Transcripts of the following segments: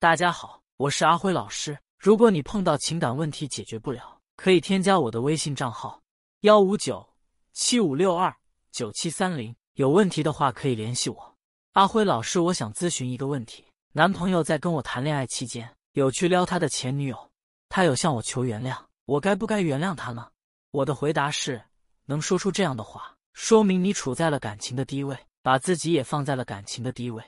大家好，我是阿辉老师。如果你碰到情感问题解决不了，可以添加我的微信账号幺五九七五六二九七三零。有问题的话可以联系我。阿辉老师，我想咨询一个问题：男朋友在跟我谈恋爱期间有去撩他的前女友，他有向我求原谅，我该不该原谅他呢？我的回答是：能说出这样的话，说明你处在了感情的低位，把自己也放在了感情的低位。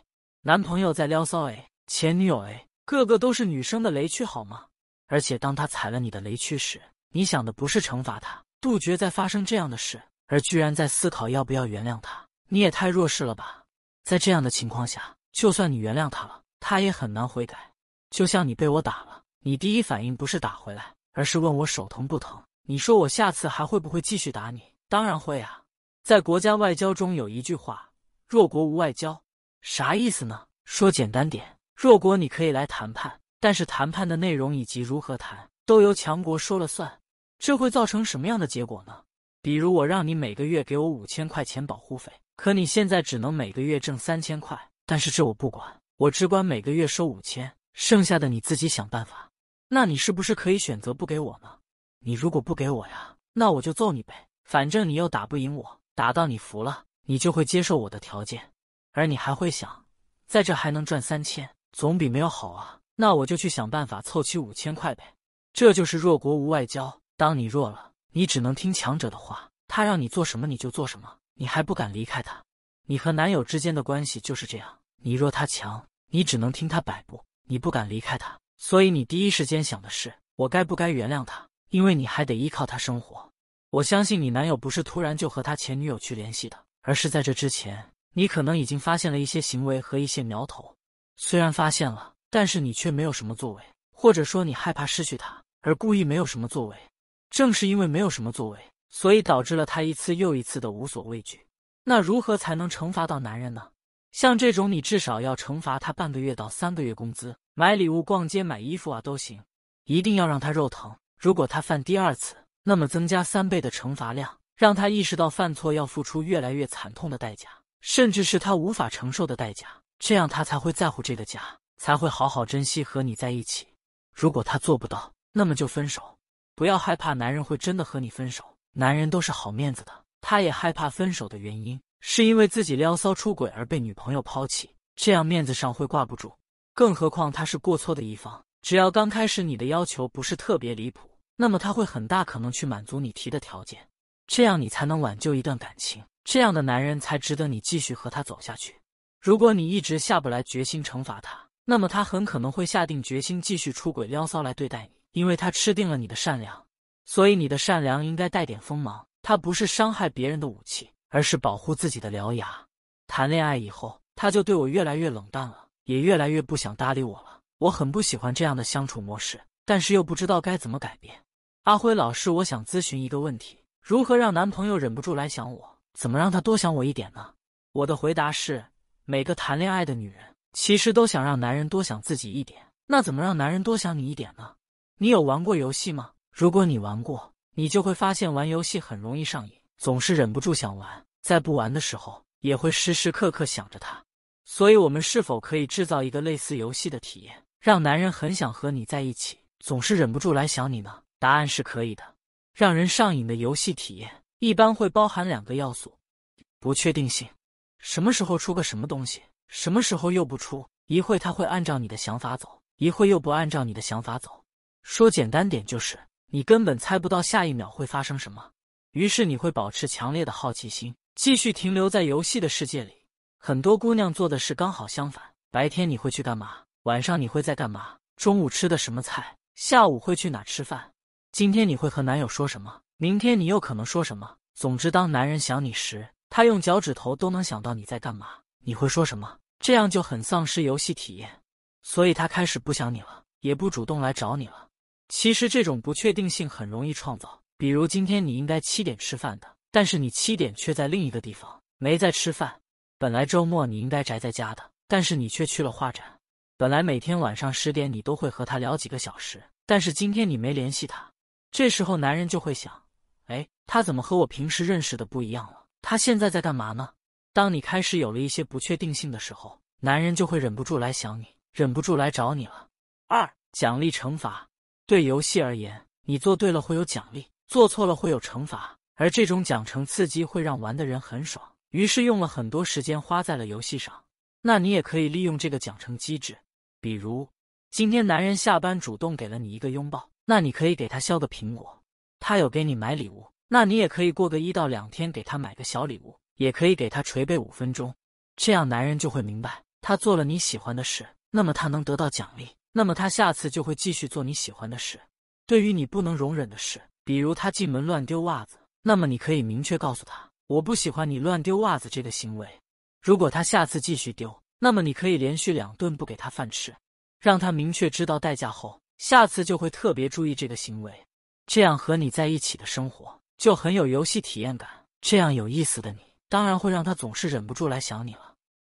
男朋友在撩骚 A，前女友 A，个个都是女生的雷区，好吗？而且当他踩了你的雷区时，你想的不是惩罚他，杜绝再发生这样的事，而居然在思考要不要原谅他。你也太弱势了吧！在这样的情况下，就算你原谅他了，他也很难悔改。就像你被我打了，你第一反应不是打回来，而是问我手疼不疼。你说我下次还会不会继续打你？当然会啊！在国家外交中有一句话：“弱国无外交。”啥意思呢？说简单点，弱国你可以来谈判，但是谈判的内容以及如何谈都由强国说了算。这会造成什么样的结果呢？比如我让你每个月给我五千块钱保护费，可你现在只能每个月挣三千块，但是这我不管，我只管每个月收五千，剩下的你自己想办法。那你是不是可以选择不给我呢？你如果不给我呀，那我就揍你呗，反正你又打不赢我，打到你服了，你就会接受我的条件。而你还会想，在这还能赚三千，总比没有好啊。那我就去想办法凑齐五千块呗。这就是弱国无外交。当你弱了，你只能听强者的话，他让你做什么你就做什么，你还不敢离开他。你和男友之间的关系就是这样，你弱他强，你只能听他摆布，你不敢离开他。所以你第一时间想的是，我该不该原谅他？因为你还得依靠他生活。我相信你男友不是突然就和他前女友去联系的，而是在这之前。你可能已经发现了一些行为和一些苗头，虽然发现了，但是你却没有什么作为，或者说你害怕失去他而故意没有什么作为。正是因为没有什么作为，所以导致了他一次又一次的无所畏惧。那如何才能惩罚到男人呢？像这种，你至少要惩罚他半个月到三个月工资，买礼物、逛街、买衣服啊都行，一定要让他肉疼。如果他犯第二次，那么增加三倍的惩罚量，让他意识到犯错要付出越来越惨痛的代价。甚至是他无法承受的代价，这样他才会在乎这个家，才会好好珍惜和你在一起。如果他做不到，那么就分手。不要害怕男人会真的和你分手，男人都是好面子的。他也害怕分手的原因，是因为自己撩骚出轨而被女朋友抛弃，这样面子上会挂不住。更何况他是过错的一方，只要刚开始你的要求不是特别离谱，那么他会很大可能去满足你提的条件，这样你才能挽救一段感情。这样的男人才值得你继续和他走下去。如果你一直下不来决心惩罚他，那么他很可能会下定决心继续出轨撩骚来对待你，因为他吃定了你的善良。所以你的善良应该带点锋芒，他不是伤害别人的武器，而是保护自己的獠牙。谈恋爱以后，他就对我越来越冷淡了，也越来越不想搭理我了。我很不喜欢这样的相处模式，但是又不知道该怎么改变。阿辉老师，我想咨询一个问题：如何让男朋友忍不住来想我？怎么让他多想我一点呢？我的回答是：每个谈恋爱的女人其实都想让男人多想自己一点。那怎么让男人多想你一点呢？你有玩过游戏吗？如果你玩过，你就会发现玩游戏很容易上瘾，总是忍不住想玩，在不玩的时候也会时时刻刻想着他。所以，我们是否可以制造一个类似游戏的体验，让男人很想和你在一起，总是忍不住来想你呢？答案是可以的。让人上瘾的游戏体验。一般会包含两个要素：不确定性，什么时候出个什么东西，什么时候又不出；一会他会按照你的想法走，一会又不按照你的想法走。说简单点，就是你根本猜不到下一秒会发生什么。于是你会保持强烈的好奇心，继续停留在游戏的世界里。很多姑娘做的事刚好相反：白天你会去干嘛？晚上你会在干嘛？中午吃的什么菜？下午会去哪吃饭？今天你会和男友说什么？明天你又可能说什么？总之，当男人想你时，他用脚趾头都能想到你在干嘛。你会说什么？这样就很丧失游戏体验，所以他开始不想你了，也不主动来找你了。其实这种不确定性很容易创造，比如今天你应该七点吃饭的，但是你七点却在另一个地方没在吃饭。本来周末你应该宅在家的，但是你却去了画展。本来每天晚上十点你都会和他聊几个小时，但是今天你没联系他。这时候男人就会想。哎，他怎么和我平时认识的不一样了？他现在在干嘛呢？当你开始有了一些不确定性的时候，男人就会忍不住来想你。忍不住来找你了。二、奖励惩罚。对游戏而言，你做对了会有奖励，做错了会有惩罚，而这种奖惩刺激会让玩的人很爽，于是用了很多时间花在了游戏上。那你也可以利用这个奖惩机制，比如今天男人下班主动给了你一个拥抱，那你可以给他削个苹果；他有给你买礼物，那你也可以过个一到两天给他买个小礼物，也可以给他捶背五分钟。这样男人就会明白，他做了你喜欢的事，那么他能得到奖励，那么他下次就会继续做你喜欢的事。对于你不能容忍的事，比如他进门乱丢袜子，那么你可以明确告诉他，我不喜欢你乱丢袜子这个行为。如果他下次继续丢，那么你可以连续两顿不给他饭吃，让他明确知道代价后，下次就会特别注意这个行为。这样和你在一起的生活就很有游戏体验感。这样有意思的你，当然会让他总是忍不住来想你了。